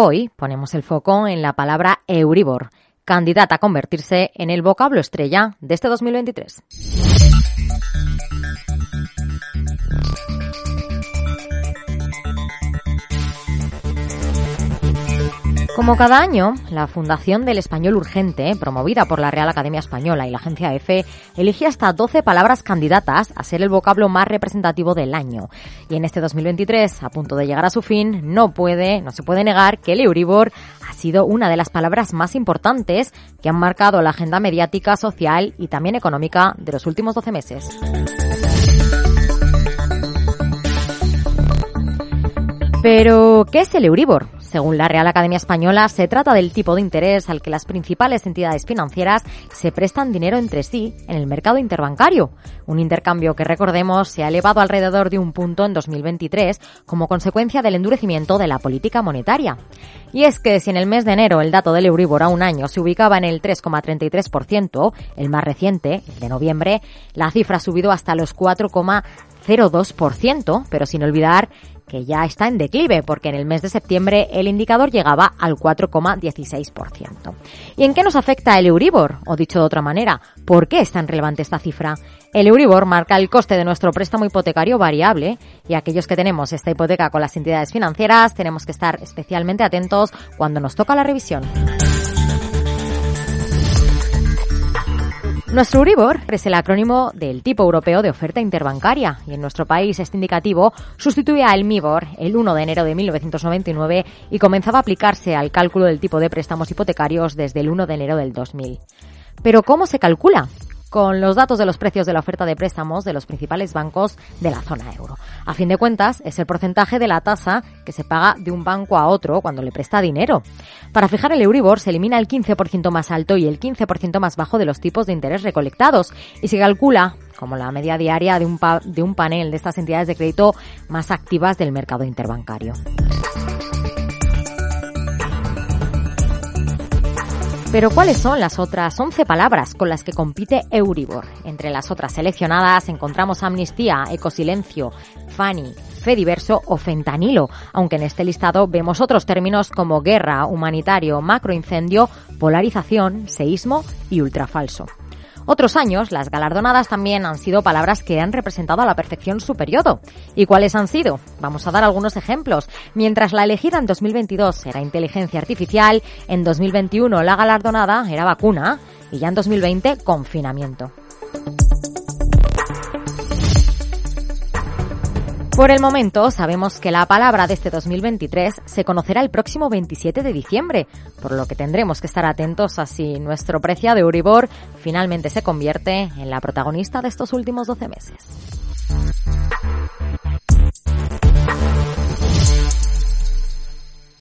Hoy ponemos el foco en la palabra Euribor, candidata a convertirse en el vocablo estrella de este 2023. Como cada año, la Fundación del Español Urgente, promovida por la Real Academia Española y la agencia EFE, elige hasta 12 palabras candidatas a ser el vocablo más representativo del año. Y en este 2023, a punto de llegar a su fin, no puede, no se puede negar que el Euribor ha sido una de las palabras más importantes que han marcado la agenda mediática, social y también económica de los últimos 12 meses. Pero, ¿qué es el Euribor? Según la Real Academia Española, se trata del tipo de interés al que las principales entidades financieras se prestan dinero entre sí en el mercado interbancario. Un intercambio que, recordemos, se ha elevado alrededor de un punto en 2023 como consecuencia del endurecimiento de la política monetaria. Y es que si en el mes de enero el dato del Euribor a un año se ubicaba en el 3,33%, el más reciente, el de noviembre, la cifra ha subido hasta los 4,02%, pero sin olvidar que ya está en declive, porque en el mes de septiembre el indicador llegaba al 4,16%. ¿Y en qué nos afecta el Euribor? O dicho de otra manera, ¿por qué es tan relevante esta cifra? El Euribor marca el coste de nuestro préstamo hipotecario variable y aquellos que tenemos esta hipoteca con las entidades financieras tenemos que estar especialmente atentos cuando nos toca la revisión. Nuestro Euribor es el acrónimo del tipo europeo de oferta interbancaria y en nuestro país este indicativo sustituye al MIBOR el 1 de enero de 1999 y comenzaba a aplicarse al cálculo del tipo de préstamos hipotecarios desde el 1 de enero del 2000. Pero ¿cómo se calcula? Con los datos de los precios de la oferta de préstamos de los principales bancos de la zona euro. A fin de cuentas, es el porcentaje de la tasa que se paga de un banco a otro cuando le presta dinero. Para fijar el Euribor se elimina el 15% más alto y el 15% más bajo de los tipos de interés recolectados y se calcula como la media diaria de un, de un panel de estas entidades de crédito más activas del mercado interbancario. Pero ¿cuáles son las otras 11 palabras con las que compite Euribor? Entre las otras seleccionadas encontramos amnistía, ecosilencio, FANI, Fediverso o fentanilo, aunque en este listado vemos otros términos como guerra, humanitario, macroincendio, polarización, seísmo y ultrafalso. Otros años, las galardonadas también han sido palabras que han representado a la perfección su periodo. ¿Y cuáles han sido? Vamos a dar algunos ejemplos. Mientras la elegida en 2022 era inteligencia artificial, en 2021 la galardonada era vacuna y ya en 2020 confinamiento. Por el momento, sabemos que la palabra de este 2023 se conocerá el próximo 27 de diciembre, por lo que tendremos que estar atentos a si nuestro preciado Euribor finalmente se convierte en la protagonista de estos últimos 12 meses.